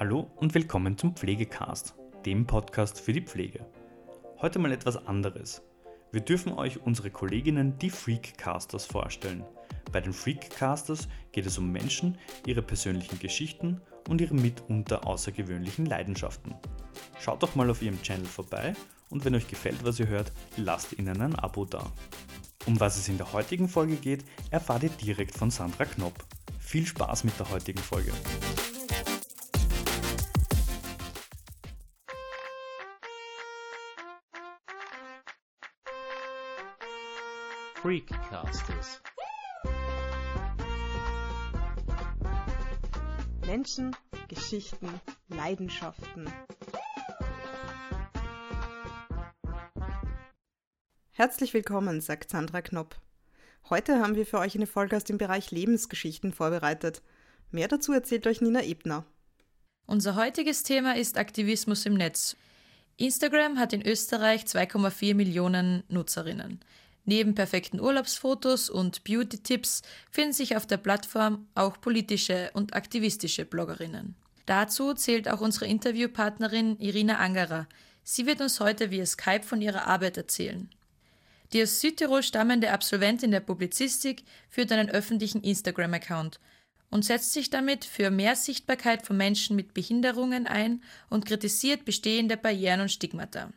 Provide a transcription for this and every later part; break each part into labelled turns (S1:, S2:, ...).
S1: Hallo und willkommen zum Pflegecast, dem Podcast für die Pflege. Heute mal etwas anderes. Wir dürfen euch unsere Kolleginnen, die Freakcasters, vorstellen. Bei den Freakcasters geht es um Menschen, ihre persönlichen Geschichten und ihre mitunter außergewöhnlichen Leidenschaften. Schaut doch mal auf ihrem Channel vorbei und wenn euch gefällt, was ihr hört, lasst ihnen ein Abo da. Um was es in der heutigen Folge geht, erfahrt ihr direkt von Sandra Knopp. Viel Spaß mit der heutigen Folge.
S2: Freakcasters.
S3: Menschen, Geschichten, Leidenschaften. Herzlich willkommen, sagt Sandra Knopp. Heute haben wir für euch eine Folge aus dem Bereich Lebensgeschichten vorbereitet. Mehr dazu erzählt euch Nina Ebner.
S4: Unser heutiges Thema ist Aktivismus im Netz. Instagram hat in Österreich 2,4 Millionen Nutzerinnen. Neben perfekten Urlaubsfotos und Beauty-Tipps finden sich auf der Plattform auch politische und aktivistische Bloggerinnen. Dazu zählt auch unsere Interviewpartnerin Irina Angerer. Sie wird uns heute via Skype von ihrer Arbeit erzählen. Die aus Südtirol stammende Absolventin der Publizistik führt einen öffentlichen Instagram-Account und setzt sich damit für mehr Sichtbarkeit von Menschen mit Behinderungen ein und kritisiert bestehende Barrieren und Stigmata.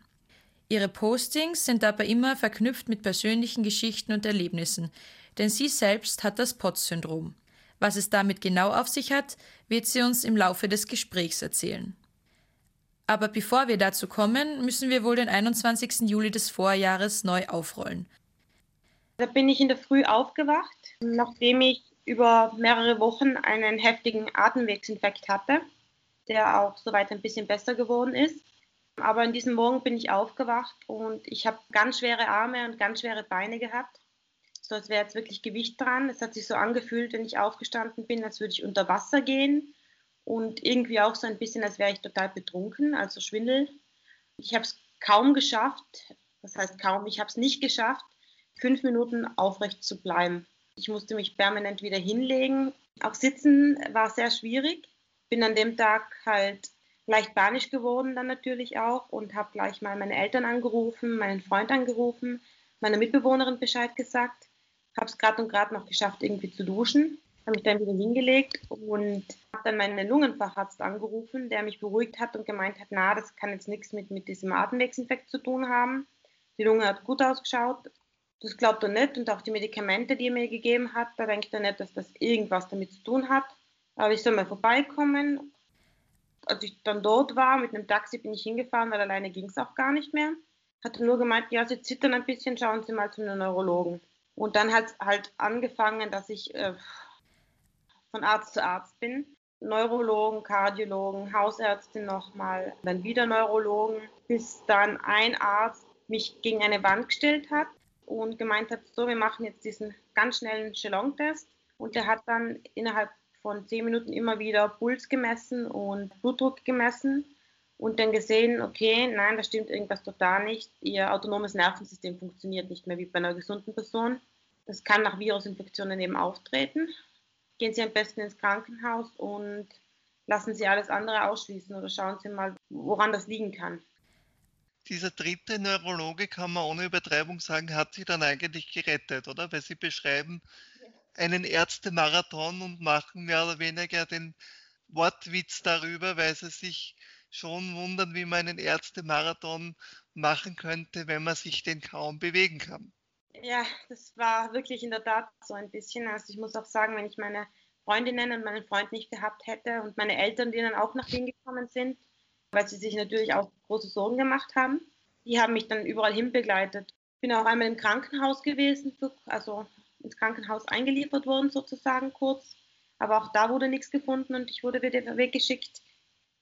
S4: Ihre Postings sind dabei immer verknüpft mit persönlichen Geschichten und Erlebnissen, denn sie selbst hat das POTS-Syndrom. Was es damit genau auf sich hat, wird sie uns im Laufe des Gesprächs erzählen. Aber bevor wir dazu kommen, müssen wir wohl den 21. Juli des Vorjahres neu aufrollen.
S5: Da bin ich in der Früh aufgewacht, nachdem ich über mehrere Wochen einen heftigen Atemwegsinfekt hatte, der auch soweit ein bisschen besser geworden ist. Aber in diesem Morgen bin ich aufgewacht und ich habe ganz schwere Arme und ganz schwere Beine gehabt. So als wäre jetzt wirklich Gewicht dran. Es hat sich so angefühlt, wenn ich aufgestanden bin, als würde ich unter Wasser gehen und irgendwie auch so ein bisschen, als wäre ich total betrunken, also Schwindel. Ich habe es kaum geschafft, das heißt kaum, ich habe es nicht geschafft, fünf Minuten aufrecht zu bleiben. Ich musste mich permanent wieder hinlegen. Auch sitzen war sehr schwierig. Bin an dem Tag halt leicht panisch geworden dann natürlich auch und habe gleich mal meine Eltern angerufen, meinen Freund angerufen, meiner Mitbewohnerin Bescheid gesagt. Habe es gerade und gerade noch geschafft, irgendwie zu duschen. Habe mich dann wieder hingelegt und habe dann meinen Lungenfacharzt angerufen, der mich beruhigt hat und gemeint hat, na, das kann jetzt nichts mit, mit diesem Atemwegsinfekt zu tun haben. Die Lunge hat gut ausgeschaut. Das glaubt er nicht und auch die Medikamente, die er mir gegeben hat, da denkt er nicht, dass das irgendwas damit zu tun hat. Aber ich soll mal vorbeikommen als ich dann dort war, mit einem Taxi bin ich hingefahren, weil alleine ging es auch gar nicht mehr. Hatte nur gemeint, ja, Sie zittern ein bisschen, schauen Sie mal zu einem Neurologen. Und dann hat es halt angefangen, dass ich äh, von Arzt zu Arzt bin. Neurologen, Kardiologen, Hausärztin nochmal, dann wieder Neurologen, bis dann ein Arzt mich gegen eine Wand gestellt hat und gemeint hat, so, wir machen jetzt diesen ganz schnellen Chelon-Test. Und der hat dann innerhalb von zehn Minuten immer wieder Puls gemessen und Blutdruck gemessen und dann gesehen, okay, nein, da stimmt irgendwas total nicht. Ihr autonomes Nervensystem funktioniert nicht mehr wie bei einer gesunden Person. Das kann nach Virusinfektionen eben auftreten. Gehen Sie am besten ins Krankenhaus und lassen Sie alles andere ausschließen oder schauen Sie mal, woran das liegen kann.
S6: Dieser dritte Neurologe, kann man ohne Übertreibung sagen, hat Sie dann eigentlich gerettet, oder? Weil Sie beschreiben, einen Ärztemarathon und machen mehr oder weniger den Wortwitz darüber, weil sie sich schon wundern, wie man einen Ärztemarathon machen könnte, wenn man sich den kaum bewegen kann.
S5: Ja, das war wirklich in der Tat so ein bisschen. Also ich muss auch sagen, wenn ich meine Freundinnen und meinen Freund nicht gehabt hätte und meine Eltern, die dann auch nach Wien gekommen sind, weil sie sich natürlich auch große Sorgen gemacht haben, die haben mich dann überall hin begleitet. Ich bin auch einmal im Krankenhaus gewesen, also ins Krankenhaus eingeliefert worden, sozusagen kurz. Aber auch da wurde nichts gefunden und ich wurde wieder weggeschickt.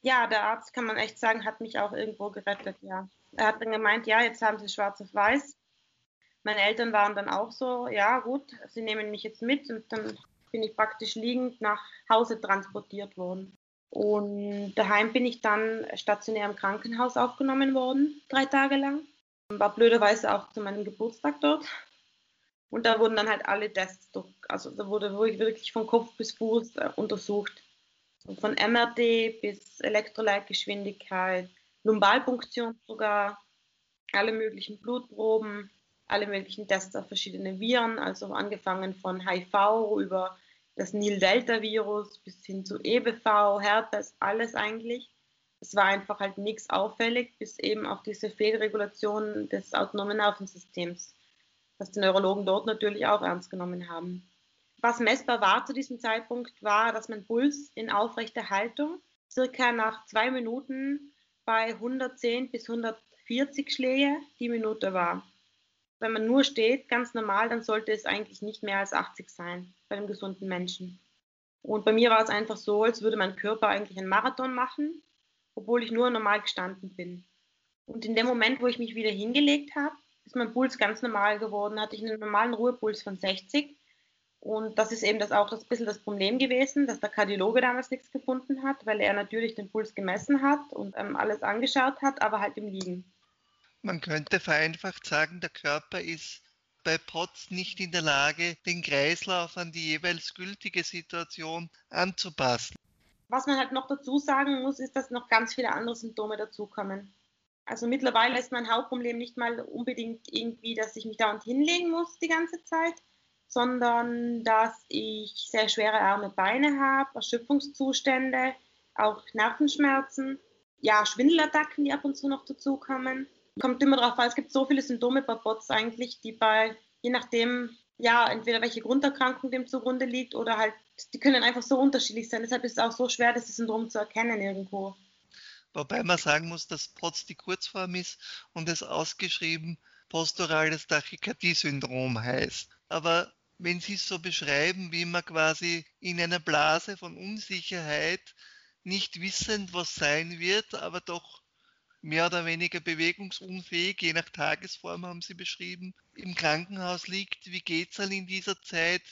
S5: Ja, der Arzt, kann man echt sagen, hat mich auch irgendwo gerettet, ja. Er hat dann gemeint, ja, jetzt haben sie schwarz auf weiß. Meine Eltern waren dann auch so, ja gut, sie nehmen mich jetzt mit und dann bin ich praktisch liegend nach Hause transportiert worden. Und daheim bin ich dann stationär im Krankenhaus aufgenommen worden, drei Tage lang. War blöderweise auch zu meinem Geburtstag dort. Und da wurden dann halt alle Tests, durch, also da wurde wirklich von Kopf bis Fuß äh, untersucht. Von MRT bis Elektroleitgeschwindigkeit, Lumbalpunktion sogar, alle möglichen Blutproben, alle möglichen Tests auf verschiedene Viren, also angefangen von HIV über das Nil-Delta-Virus bis hin zu EBV, Herpes, alles eigentlich. Es war einfach halt nichts auffällig, bis eben auf diese Fehlregulation des autonomen Nervensystems, was die Neurologen dort natürlich auch ernst genommen haben. Was messbar war zu diesem Zeitpunkt, war, dass mein Puls in aufrechter Haltung circa nach zwei Minuten bei 110 bis 140 Schläge die Minute war. Wenn man nur steht, ganz normal, dann sollte es eigentlich nicht mehr als 80 sein bei einem gesunden Menschen. Und bei mir war es einfach so, als würde mein Körper eigentlich einen Marathon machen, obwohl ich nur normal gestanden bin. Und in dem Moment, wo ich mich wieder hingelegt habe, ist mein Puls ganz normal geworden, hatte ich einen normalen Ruhepuls von 60 und das ist eben das auch das bisschen das Problem gewesen, dass der Kardiologe damals nichts gefunden hat, weil er natürlich den Puls gemessen hat und ähm, alles angeschaut hat, aber halt im Liegen.
S6: Man könnte vereinfacht sagen, der Körper ist bei POTS nicht in der Lage, den Kreislauf an die jeweils gültige Situation anzupassen.
S5: Was man halt noch dazu sagen muss, ist, dass noch ganz viele andere Symptome dazukommen. Also mittlerweile ist mein Hauptproblem nicht mal unbedingt irgendwie, dass ich mich da und hinlegen muss die ganze Zeit, sondern dass ich sehr schwere Arme, Beine habe, Erschöpfungszustände, auch Nervenschmerzen, ja, Schwindelattacken, die ab und zu noch dazukommen. Kommt immer darauf an, es gibt so viele Symptome bei Bots eigentlich, die bei, je nachdem, ja, entweder welche Grunderkrankung dem zugrunde liegt oder halt, die können einfach so unterschiedlich sein. Deshalb ist es auch so schwer, das Syndrom zu erkennen irgendwo.
S6: Wobei man sagen muss, dass POTS die Kurzform ist und es ausgeschrieben posturales Tachykardie-Syndrom heißt. Aber wenn Sie es so beschreiben, wie man quasi in einer Blase von Unsicherheit, nicht wissend, was sein wird, aber doch mehr oder weniger bewegungsunfähig, je nach Tagesform haben Sie beschrieben, im Krankenhaus liegt. Wie geht es dann in dieser Zeit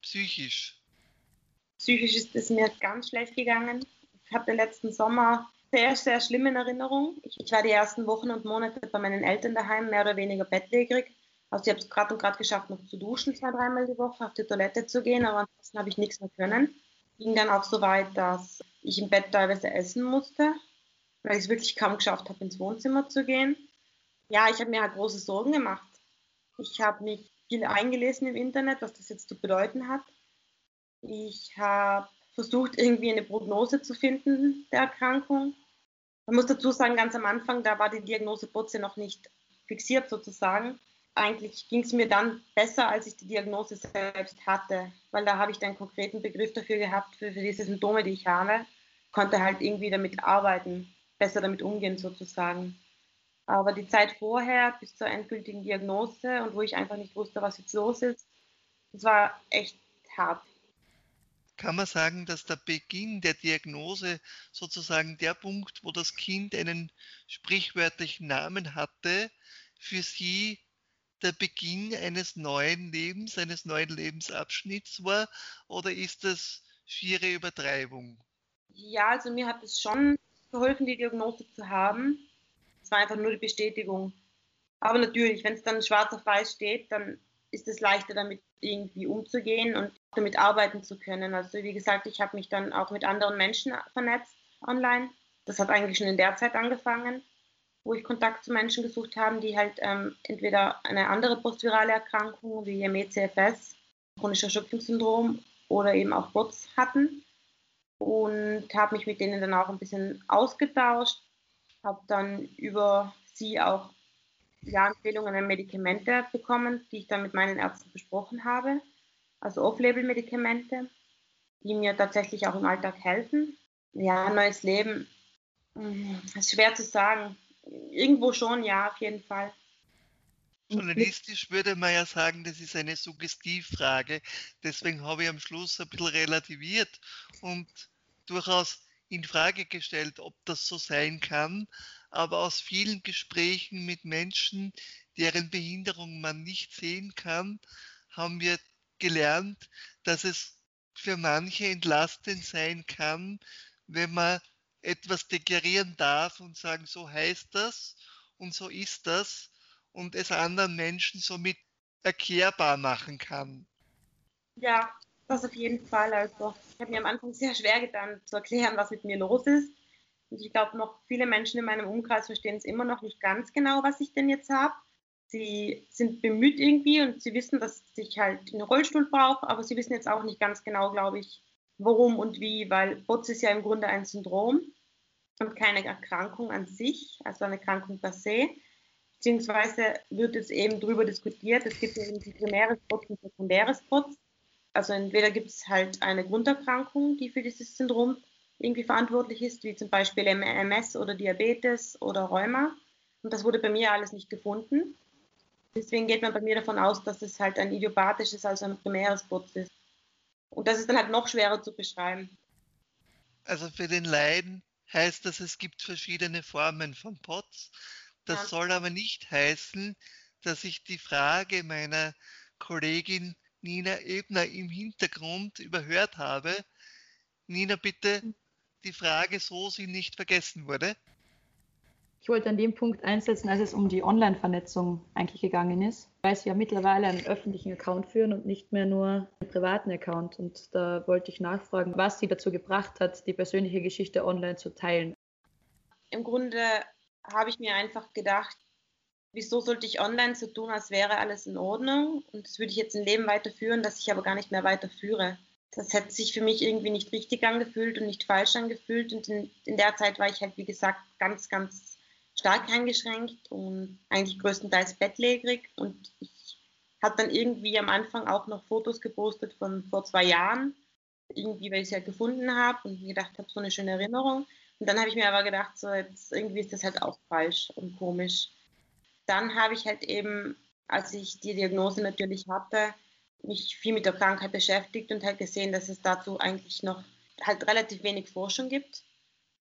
S6: psychisch?
S5: Psychisch ist es mir ganz schlecht gegangen. Ich habe den letzten Sommer sehr, sehr schlimm in Erinnerung. Ich, ich war die ersten Wochen und Monate bei meinen Eltern daheim, mehr oder weniger bettlägerig also ich habe es gerade und gerade geschafft, noch zu duschen, zwei, dreimal die Woche, auf die Toilette zu gehen, aber ansonsten habe ich nichts mehr können. Ging dann auch so weit, dass ich im Bett teilweise essen musste, weil ich es wirklich kaum geschafft habe, ins Wohnzimmer zu gehen. Ja, ich habe mir halt große Sorgen gemacht. Ich habe mich viel eingelesen im Internet, was das jetzt zu bedeuten hat. Ich habe versucht, irgendwie eine Prognose zu finden der Erkrankung. Man muss dazu sagen, ganz am Anfang, da war die Diagnose Botze noch nicht fixiert sozusagen eigentlich ging es mir dann besser, als ich die Diagnose selbst hatte, weil da habe ich dann einen konkreten Begriff dafür gehabt, für, für diese Symptome, die ich habe, konnte halt irgendwie damit arbeiten, besser damit umgehen sozusagen. Aber die Zeit vorher bis zur endgültigen Diagnose und wo ich einfach nicht wusste, was jetzt los ist, das war echt hart.
S6: Kann man sagen, dass der Beginn der Diagnose sozusagen der Punkt, wo das Kind einen sprichwörtlichen Namen hatte, für Sie der Beginn eines neuen Lebens, eines neuen Lebensabschnitts war? Oder ist das schiere Übertreibung?
S5: Ja, also mir hat es schon geholfen, die Diagnose zu haben. Es war einfach nur die Bestätigung. Aber natürlich, wenn es dann schwarz auf weiß steht, dann ist es leichter, damit irgendwie umzugehen und damit arbeiten zu können. Also wie gesagt, ich habe mich dann auch mit anderen Menschen vernetzt online. Das hat eigentlich schon in der Zeit angefangen wo ich Kontakt zu Menschen gesucht habe, die halt ähm, entweder eine andere postvirale Erkrankung wie ME-CFS, chronisches Erschöpfungssyndrom oder eben auch BOTS hatten und habe mich mit denen dann auch ein bisschen ausgetauscht, habe dann über sie auch ja, Empfehlungen an Medikamente bekommen, die ich dann mit meinen Ärzten besprochen habe, also Off-Label-Medikamente, die mir tatsächlich auch im Alltag helfen. Ja, neues Leben, hm, ist schwer zu sagen irgendwo schon, ja, auf jeden Fall.
S6: Journalistisch würde man ja sagen, das ist eine Suggestivfrage. Deswegen habe ich am Schluss ein bisschen relativiert und durchaus in Frage gestellt, ob das so sein kann. Aber aus vielen Gesprächen mit Menschen, deren Behinderung man nicht sehen kann, haben wir gelernt, dass es für manche entlastend sein kann, wenn man etwas deklarieren darf und sagen, so heißt das und so ist das und es anderen Menschen somit erklärbar machen kann.
S5: Ja, Das auf jeden Fall. Also ich habe mir am Anfang sehr schwer getan zu erklären, was mit mir los ist. Und ich glaube, noch viele Menschen in meinem Umkreis verstehen es immer noch nicht ganz genau, was ich denn jetzt habe. Sie sind bemüht irgendwie und sie wissen, dass ich halt einen Rollstuhl brauche, aber sie wissen jetzt auch nicht ganz genau, glaube ich, warum und wie, weil BOTS ist ja im Grunde ein Syndrom und keine Erkrankung an sich, also eine Erkrankung per se. Beziehungsweise wird jetzt eben darüber diskutiert, es gibt eben primäres BOTS und sekundäres BOTS. Also entweder gibt es halt eine Grunderkrankung, die für dieses Syndrom irgendwie verantwortlich ist, wie zum Beispiel MS oder Diabetes oder Rheuma. Und das wurde bei mir alles nicht gefunden. Deswegen geht man bei mir davon aus, dass es halt ein idiopathisches, also ein primäres Putz ist. Und das ist dann halt noch schwerer zu beschreiben.
S6: Also für den Leiden heißt das, es gibt verschiedene Formen von POTS. Das ja. soll aber nicht heißen, dass ich die Frage meiner Kollegin Nina Ebner im Hintergrund überhört habe. Nina, bitte hm. Die Frage so sie nicht vergessen wurde.
S4: Ich wollte an dem Punkt einsetzen, als es um die Online-Vernetzung eigentlich gegangen ist, weil sie ja mittlerweile einen öffentlichen Account führen und nicht mehr nur einen privaten Account. Und da wollte ich nachfragen, was sie dazu gebracht hat, die persönliche Geschichte online zu teilen.
S5: Im Grunde habe ich mir einfach gedacht, wieso sollte ich online so tun, als wäre alles in Ordnung? Und das würde ich jetzt ein Leben weiterführen, das ich aber gar nicht mehr weiterführe. Das hätte sich für mich irgendwie nicht richtig angefühlt und nicht falsch angefühlt. Und in, in der Zeit war ich halt, wie gesagt, ganz, ganz stark eingeschränkt und eigentlich größtenteils bettlägerig. Und ich habe dann irgendwie am Anfang auch noch Fotos gepostet von vor zwei Jahren, irgendwie, weil ich sie halt gefunden habe und mir gedacht habe, so eine schöne Erinnerung. Und dann habe ich mir aber gedacht, so jetzt irgendwie ist das halt auch falsch und komisch. Dann habe ich halt eben, als ich die Diagnose natürlich hatte, mich viel mit der Krankheit beschäftigt und halt gesehen, dass es dazu eigentlich noch halt relativ wenig Forschung gibt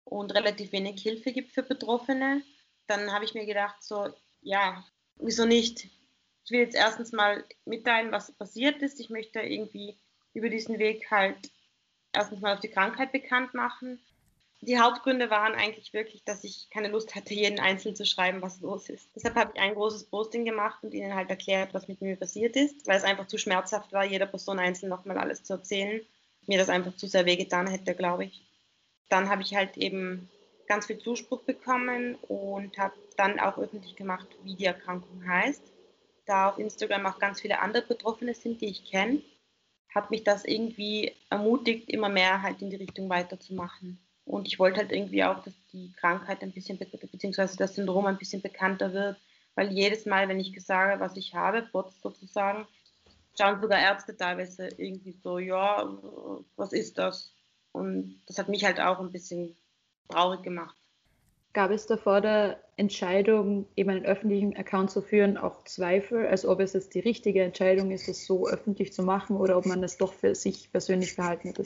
S5: und relativ wenig Hilfe gibt für Betroffene dann habe ich mir gedacht, so, ja, wieso nicht? Ich will jetzt erstens mal mitteilen, was passiert ist. Ich möchte irgendwie über diesen Weg halt erstens mal auf die Krankheit bekannt machen. Die Hauptgründe waren eigentlich wirklich, dass ich keine Lust hatte, jeden Einzelnen zu schreiben, was los ist. Deshalb habe ich ein großes Posting gemacht und ihnen halt erklärt, was mit mir passiert ist, weil es einfach zu schmerzhaft war, jeder Person einzeln nochmal alles zu erzählen. Mir das einfach zu sehr wehgetan hätte, glaube ich. Dann habe ich halt eben ganz viel Zuspruch bekommen und habe dann auch öffentlich gemacht, wie die Erkrankung heißt. Da auf Instagram auch ganz viele andere Betroffene sind, die ich kenne, hat mich das irgendwie ermutigt, immer mehr halt in die Richtung weiterzumachen. Und ich wollte halt irgendwie auch, dass die Krankheit ein bisschen, beziehungsweise das Syndrom ein bisschen bekannter wird, weil jedes Mal, wenn ich sage, was ich habe, POTS sozusagen, schauen sogar Ärzte teilweise irgendwie so, ja, was ist das? Und das hat mich halt auch ein bisschen traurig gemacht.
S4: Gab es da vor der Entscheidung, eben einen öffentlichen Account zu führen, auch Zweifel, als ob es jetzt die richtige Entscheidung ist, es so öffentlich zu machen oder ob man das doch für sich persönlich verhalten hat?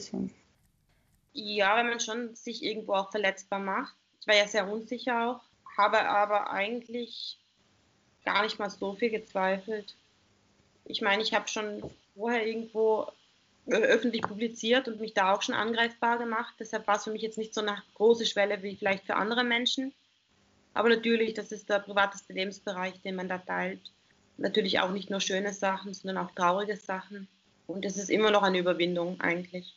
S5: Ja, wenn man schon sich irgendwo auch verletzbar macht. Ich war ja sehr unsicher auch, habe aber eigentlich gar nicht mal so viel gezweifelt. Ich meine, ich habe schon vorher irgendwo öffentlich publiziert und mich da auch schon angreifbar gemacht. Deshalb war es für mich jetzt nicht so eine große Schwelle wie vielleicht für andere Menschen. Aber natürlich, das ist der privateste Lebensbereich, den man da teilt. Natürlich auch nicht nur schöne Sachen, sondern auch traurige Sachen. Und es ist immer noch eine Überwindung eigentlich.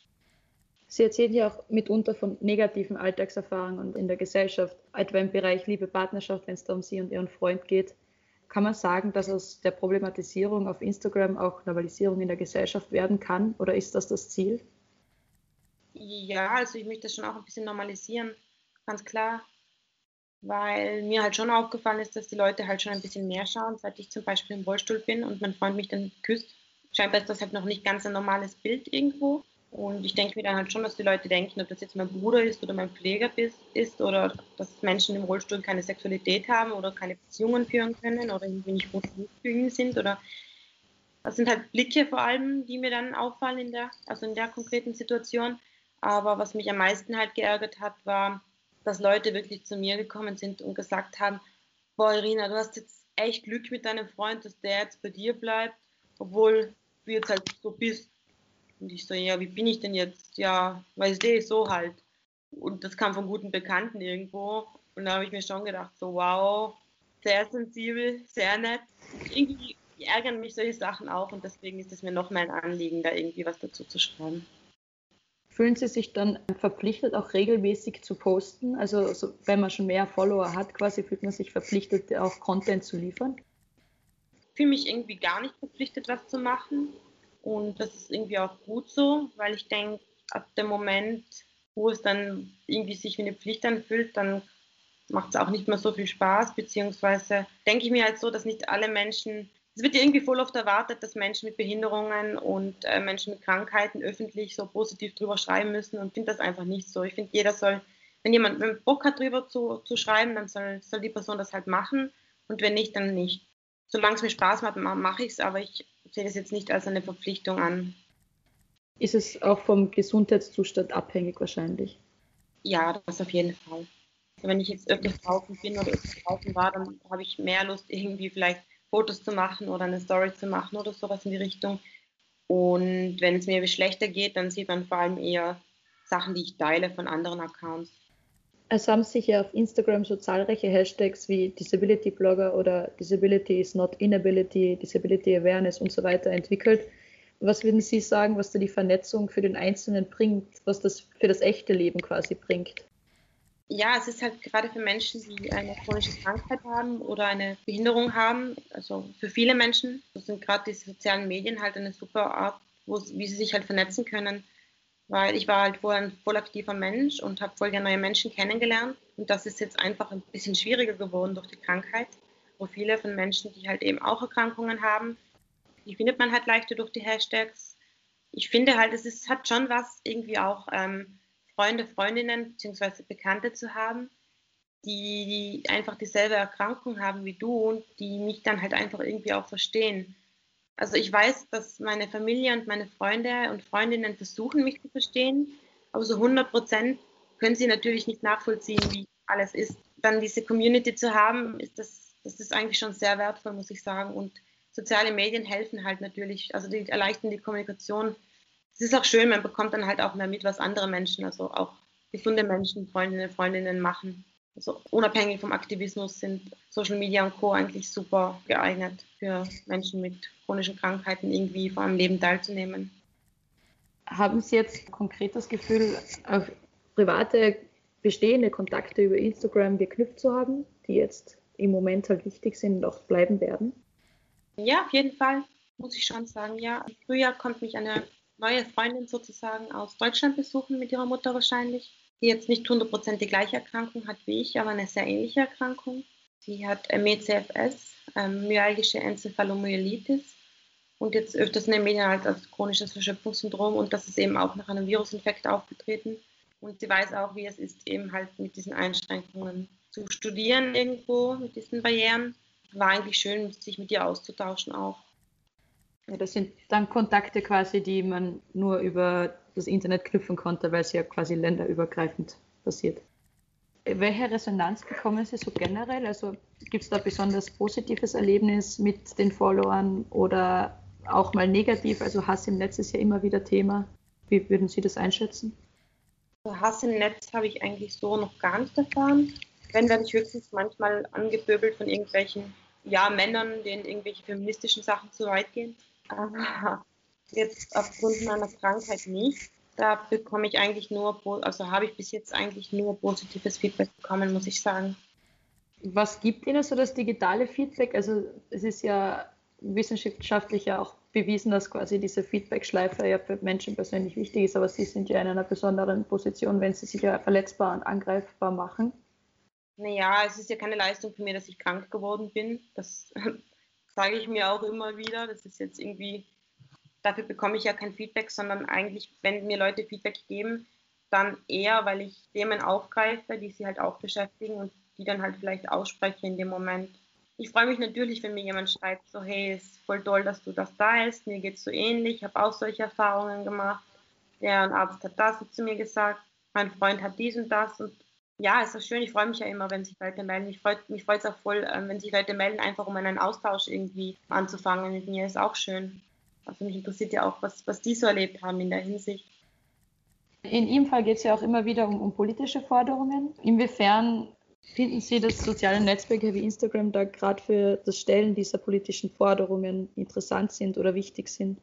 S4: Sie erzählen ja auch mitunter von negativen Alltagserfahrungen in der Gesellschaft, etwa im Bereich Liebe, Partnerschaft, wenn es da um Sie und Ihren Freund geht. Kann man sagen, dass aus der Problematisierung auf Instagram auch Normalisierung in der Gesellschaft werden kann oder ist das das Ziel?
S5: Ja, also ich möchte das schon auch ein bisschen normalisieren, ganz klar, weil mir halt schon aufgefallen ist, dass die Leute halt schon ein bisschen mehr schauen, seit ich zum Beispiel im Rollstuhl bin und mein Freund mich dann küsst. Scheinbar ist das halt noch nicht ganz ein normales Bild irgendwo. Und ich denke mir dann halt schon, dass die Leute denken, ob das jetzt mein Bruder ist oder mein Pfleger ist oder dass Menschen im Rollstuhl keine Sexualität haben oder keine Beziehungen führen können oder irgendwie nicht fügen sind oder das sind halt Blicke vor allem, die mir dann auffallen in der, also in der konkreten Situation. Aber was mich am meisten halt geärgert hat, war, dass Leute wirklich zu mir gekommen sind und gesagt haben, boah Irina, du hast jetzt echt Glück mit deinem Freund, dass der jetzt bei dir bleibt, obwohl du jetzt halt so bist und ich so, ja, wie bin ich denn jetzt? Ja, weiß ich, so halt. Und das kam von guten Bekannten irgendwo. Und da habe ich mir schon gedacht, so wow, sehr sensibel, sehr nett. Irgendwie ärgern mich solche Sachen auch und deswegen ist es mir noch mal ein Anliegen, da irgendwie was dazu zu schreiben.
S4: Fühlen Sie sich dann verpflichtet, auch regelmäßig zu posten? Also so, wenn man schon mehr Follower hat, quasi fühlt man sich verpflichtet, auch Content zu liefern?
S5: Ich fühle mich irgendwie gar nicht verpflichtet, was zu machen. Und das ist irgendwie auch gut so, weil ich denke, ab dem Moment, wo es dann irgendwie sich wie eine Pflicht anfühlt, dann macht es auch nicht mehr so viel Spaß, beziehungsweise denke ich mir halt so, dass nicht alle Menschen es wird irgendwie voll oft erwartet, dass Menschen mit Behinderungen und äh, Menschen mit Krankheiten öffentlich so positiv drüber schreiben müssen und finde das einfach nicht so. Ich finde, jeder soll, wenn jemand wenn Bock hat, drüber zu, zu schreiben, dann soll, soll die Person das halt machen und wenn nicht, dann nicht. Solange es mir Spaß macht, mache ich es, aber ich sehe das jetzt nicht als eine Verpflichtung an.
S4: Ist es auch vom Gesundheitszustand abhängig wahrscheinlich?
S5: Ja, das auf jeden Fall. Wenn ich jetzt öfters draußen bin oder öfters draußen war, dann habe ich mehr Lust, irgendwie vielleicht Fotos zu machen oder eine Story zu machen oder sowas in die Richtung. Und wenn es mir schlechter geht, dann sieht man vor allem eher Sachen, die ich teile von anderen Accounts.
S4: Es haben sich ja auf Instagram so zahlreiche Hashtags wie Disability Blogger oder Disability is not Inability, Disability Awareness und so weiter entwickelt. Was würden Sie sagen, was da die Vernetzung für den Einzelnen bringt, was das für das echte Leben quasi bringt?
S5: ja, es ist halt gerade für Menschen, die eine chronische Krankheit haben oder eine Behinderung haben, also für viele Menschen, sind gerade die sozialen Medien halt eine super Art, wo, wie sie sich halt vernetzen können. Weil ich war halt vorher ein voll aktiver Mensch und habe voll gerne neue Menschen kennengelernt. Und das ist jetzt einfach ein bisschen schwieriger geworden durch die Krankheit, wo viele von Menschen, die halt eben auch Erkrankungen haben, die findet man halt leichter durch die Hashtags. Ich finde halt, es ist, hat schon was irgendwie auch ähm, Freunde, Freundinnen bzw. Bekannte zu haben, die einfach dieselbe Erkrankung haben wie du und die mich dann halt einfach irgendwie auch verstehen. Also ich weiß, dass meine Familie und meine Freunde und Freundinnen versuchen, mich zu verstehen, aber so 100 Prozent können sie natürlich nicht nachvollziehen, wie alles ist. Dann diese Community zu haben, ist das, das ist eigentlich schon sehr wertvoll, muss ich sagen. Und soziale Medien helfen halt natürlich, also die erleichtern die Kommunikation es ist auch schön, man bekommt dann halt auch mehr mit, was andere Menschen, also auch gesunde Menschen, Freundinnen, Freundinnen machen. Also unabhängig vom Aktivismus sind Social Media und Co. eigentlich super geeignet für Menschen mit chronischen Krankheiten irgendwie vor einem Leben teilzunehmen.
S4: Haben Sie jetzt konkret das Gefühl, auf private bestehende Kontakte über Instagram geknüpft zu haben, die jetzt im Moment halt wichtig sind und auch bleiben werden?
S5: Ja, auf jeden Fall, muss ich schon sagen. Ja, im Frühjahr kommt mich eine neue Freundin sozusagen aus Deutschland besuchen mit ihrer Mutter wahrscheinlich, die jetzt nicht 100% die gleiche Erkrankung hat wie ich, aber eine sehr ähnliche Erkrankung. Sie hat MECFS, ähm, myalgische Enzephalomyelitis und jetzt öfters in den Medien halt als chronisches Verschöpfungssyndrom und das ist eben auch nach einem Virusinfekt aufgetreten. Und sie weiß auch, wie es ist, eben halt mit diesen Einschränkungen zu studieren irgendwo, mit diesen Barrieren. War eigentlich schön, sich mit ihr auszutauschen auch.
S4: Ja, das sind dann Kontakte quasi, die man nur über das Internet knüpfen konnte, weil es ja quasi länderübergreifend passiert. Welche Resonanz bekommen Sie so generell? Also gibt es da besonders positives Erlebnis mit den Followern oder auch mal negativ? Also Hass im Netz ist ja immer wieder Thema. Wie würden Sie das einschätzen?
S5: Also Hass im Netz habe ich eigentlich so noch gar nicht erfahren. Wenn, werde ich höchstens manchmal angepöbelt von irgendwelchen ja, Männern, denen irgendwelche feministischen Sachen zu weit gehen. Aber jetzt aufgrund meiner Krankheit nicht. Da bekomme ich eigentlich nur, also habe ich bis jetzt eigentlich nur positives Feedback bekommen, muss ich sagen.
S4: Was gibt Ihnen so das digitale Feedback? Also es ist ja wissenschaftlich ja auch bewiesen, dass quasi diese Feedback-Schleife ja für Menschen persönlich wichtig ist, aber Sie sind ja in einer besonderen Position, wenn Sie sich ja verletzbar und angreifbar machen.
S5: Naja, es ist ja keine Leistung für mich, dass ich krank geworden bin. Das sage ich mir auch immer wieder. Das ist jetzt irgendwie, dafür bekomme ich ja kein Feedback, sondern eigentlich, wenn mir Leute Feedback geben, dann eher, weil ich Themen aufgreife, die sie halt auch beschäftigen und die dann halt vielleicht ausspreche in dem Moment. Ich freue mich natürlich, wenn mir jemand schreibt, so hey, ist voll toll, dass du das da hast, mir geht es so ähnlich, ich habe auch solche Erfahrungen gemacht. Der Arzt hat das zu mir gesagt, mein Freund hat dies und das und ja, es ist schön. Ich freue mich ja immer, wenn sich Leute melden. Ich freut, mich freut es auch voll, ähm, wenn sich Leute melden, einfach um einen Austausch irgendwie anzufangen mit mir. Ist auch schön. Also mich interessiert ja auch, was, was die so erlebt haben in der Hinsicht.
S4: In Ihrem Fall geht es ja auch immer wieder um, um politische Forderungen. Inwiefern Finden Sie, dass soziale Netzwerke wie Instagram da gerade für das Stellen dieser politischen Forderungen interessant sind oder wichtig sind?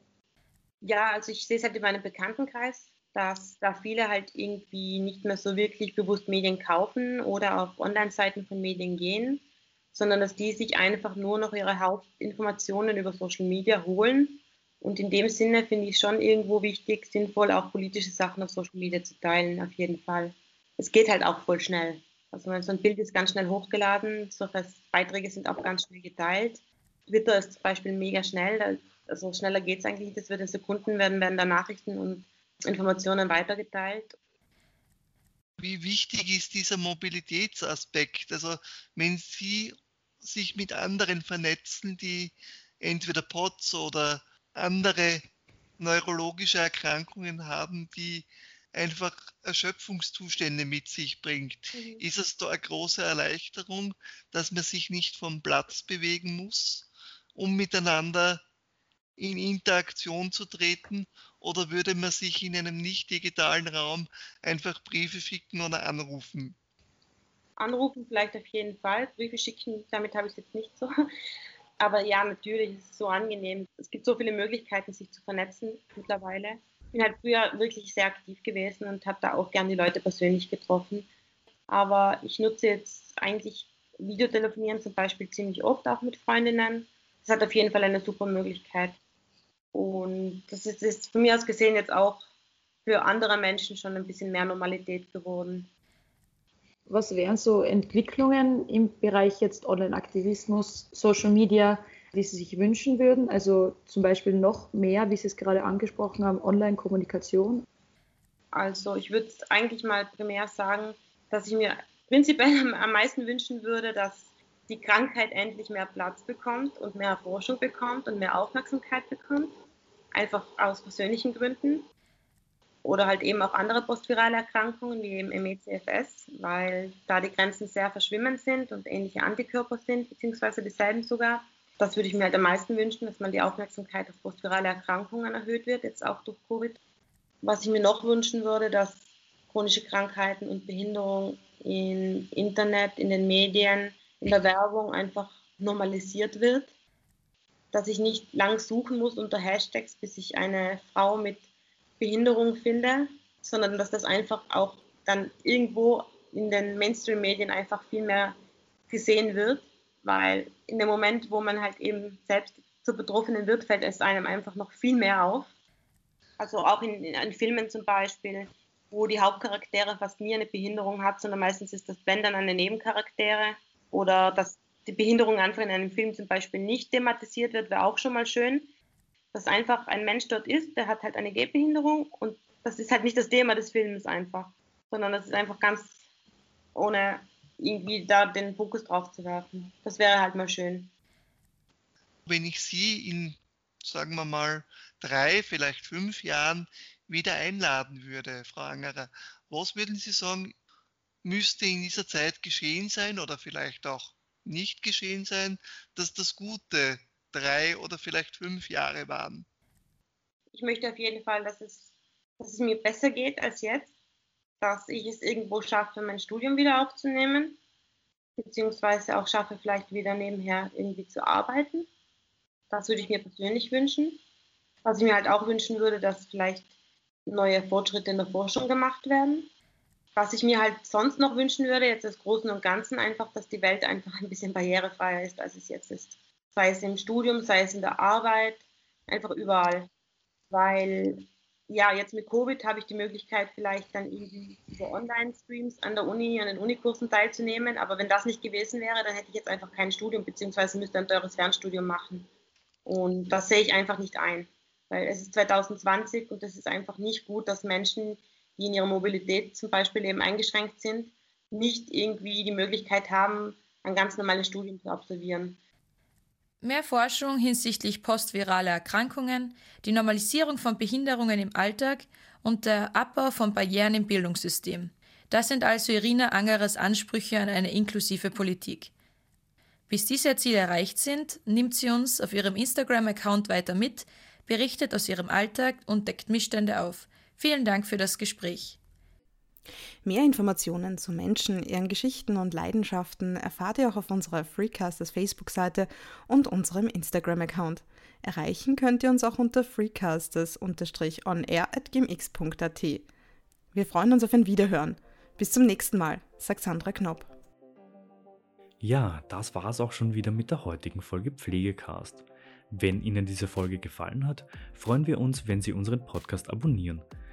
S5: Ja, also ich sehe es halt in meinem Bekanntenkreis, dass da viele halt irgendwie nicht mehr so wirklich bewusst Medien kaufen oder auf Online-Seiten von Medien gehen, sondern dass die sich einfach nur noch ihre Hauptinformationen über Social Media holen. Und in dem Sinne finde ich schon irgendwo wichtig, sinnvoll auch politische Sachen auf Social Media zu teilen, auf jeden Fall. Es geht halt auch voll schnell. Also so ein Bild ist ganz schnell hochgeladen, solche Beiträge sind auch ganz schnell geteilt. Twitter ist zum Beispiel mega schnell, also schneller geht es eigentlich das wird in Sekunden, werden, werden da Nachrichten und Informationen weitergeteilt.
S6: Wie wichtig ist dieser Mobilitätsaspekt? Also wenn Sie sich mit anderen vernetzen, die entweder POTS oder andere neurologische Erkrankungen haben, die einfach Erschöpfungszustände mit sich bringt. Mhm. Ist es da eine große Erleichterung, dass man sich nicht vom Platz bewegen muss, um miteinander in Interaktion zu treten? Oder würde man sich in einem nicht digitalen Raum einfach Briefe schicken oder anrufen?
S5: Anrufen vielleicht auf jeden Fall, Briefe schicken, damit habe ich es jetzt nicht so. Aber ja, natürlich ist es so angenehm. Es gibt so viele Möglichkeiten, sich zu vernetzen mittlerweile bin halt früher wirklich sehr aktiv gewesen und habe da auch gern die Leute persönlich getroffen. Aber ich nutze jetzt eigentlich Videotelefonieren zum Beispiel ziemlich oft auch mit Freundinnen. Das hat auf jeden Fall eine super Möglichkeit. Und das ist, ist von mir aus gesehen jetzt auch für andere Menschen schon ein bisschen mehr Normalität geworden.
S4: Was wären so Entwicklungen im Bereich jetzt Online-Aktivismus, Social Media, die Sie sich wünschen würden? Also zum Beispiel noch mehr, wie Sie es gerade angesprochen haben, Online-Kommunikation?
S5: Also ich würde eigentlich mal primär sagen, dass ich mir prinzipiell am meisten wünschen würde, dass die Krankheit endlich mehr Platz bekommt und mehr Forschung bekommt und mehr Aufmerksamkeit bekommt. Einfach aus persönlichen Gründen. Oder halt eben auch andere postvirale Erkrankungen wie eben MECFS, weil da die Grenzen sehr verschwimmend sind und ähnliche Antikörper sind, beziehungsweise dieselben sogar das würde ich mir halt am meisten wünschen, dass man die Aufmerksamkeit auf postvirale Erkrankungen erhöht wird, jetzt auch durch Covid. Was ich mir noch wünschen würde, dass chronische Krankheiten und Behinderung im Internet, in den Medien, in der Werbung einfach normalisiert wird. Dass ich nicht lang suchen muss unter Hashtags, bis ich eine Frau mit Behinderung finde, sondern dass das einfach auch dann irgendwo in den Mainstream-Medien einfach viel mehr gesehen wird weil in dem Moment, wo man halt eben selbst zur Betroffenen wird, fällt es einem einfach noch viel mehr auf. Also auch in, in Filmen zum Beispiel, wo die Hauptcharaktere fast nie eine Behinderung hat, sondern meistens ist das wenn dann eine Nebencharaktere oder dass die Behinderung einfach in einem Film zum Beispiel nicht thematisiert wird, wäre auch schon mal schön. Dass einfach ein Mensch dort ist, der hat halt eine Gehbehinderung und das ist halt nicht das Thema des Films einfach, sondern das ist einfach ganz ohne irgendwie da den Fokus drauf zu werfen. Das wäre halt mal schön.
S6: Wenn ich Sie in, sagen wir mal, drei, vielleicht fünf Jahren wieder einladen würde, Frau Angerer, was würden Sie sagen, müsste in dieser Zeit geschehen sein oder vielleicht auch nicht geschehen sein, dass das gute drei oder vielleicht fünf Jahre waren?
S5: Ich möchte auf jeden Fall, dass es, dass es mir besser geht als jetzt dass ich es irgendwo schaffe, mein Studium wieder aufzunehmen, beziehungsweise auch schaffe, vielleicht wieder nebenher irgendwie zu arbeiten. Das würde ich mir persönlich wünschen. Was ich mir halt auch wünschen würde, dass vielleicht neue Fortschritte in der Forschung gemacht werden. Was ich mir halt sonst noch wünschen würde, jetzt als Großen und Ganzen, einfach, dass die Welt einfach ein bisschen barrierefreier ist, als es jetzt ist. Sei es im Studium, sei es in der Arbeit, einfach überall. Weil ja, jetzt mit Covid habe ich die Möglichkeit, vielleicht dann irgendwie über Online-Streams an der Uni, an den Unikursen teilzunehmen. Aber wenn das nicht gewesen wäre, dann hätte ich jetzt einfach kein Studium, beziehungsweise müsste ein teures Fernstudium machen. Und das sehe ich einfach nicht ein. Weil es ist 2020 und es ist einfach nicht gut, dass Menschen, die in ihrer Mobilität zum Beispiel eben eingeschränkt sind, nicht irgendwie die Möglichkeit haben, ein ganz normales Studium zu absolvieren.
S7: Mehr Forschung hinsichtlich postviraler Erkrankungen, die Normalisierung von Behinderungen im Alltag und der Abbau von Barrieren im Bildungssystem. Das sind also Irina Angerers Ansprüche an eine inklusive Politik. Bis diese Ziele erreicht sind, nimmt sie uns auf ihrem Instagram-Account weiter mit, berichtet aus ihrem Alltag und deckt Missstände auf. Vielen Dank für das Gespräch.
S3: Mehr Informationen zu Menschen, ihren Geschichten und Leidenschaften erfahrt ihr auch auf unserer Freecasters Facebook-Seite und unserem Instagram-Account. Erreichen könnt ihr uns auch unter freecasters-onair.gmx.at. Wir freuen uns auf ein Wiederhören. Bis zum nächsten Mal, sagt Sandra Knopp.
S1: Ja, das war es auch schon wieder mit der heutigen Folge Pflegecast. Wenn Ihnen diese Folge gefallen hat, freuen wir uns, wenn Sie unseren Podcast abonnieren.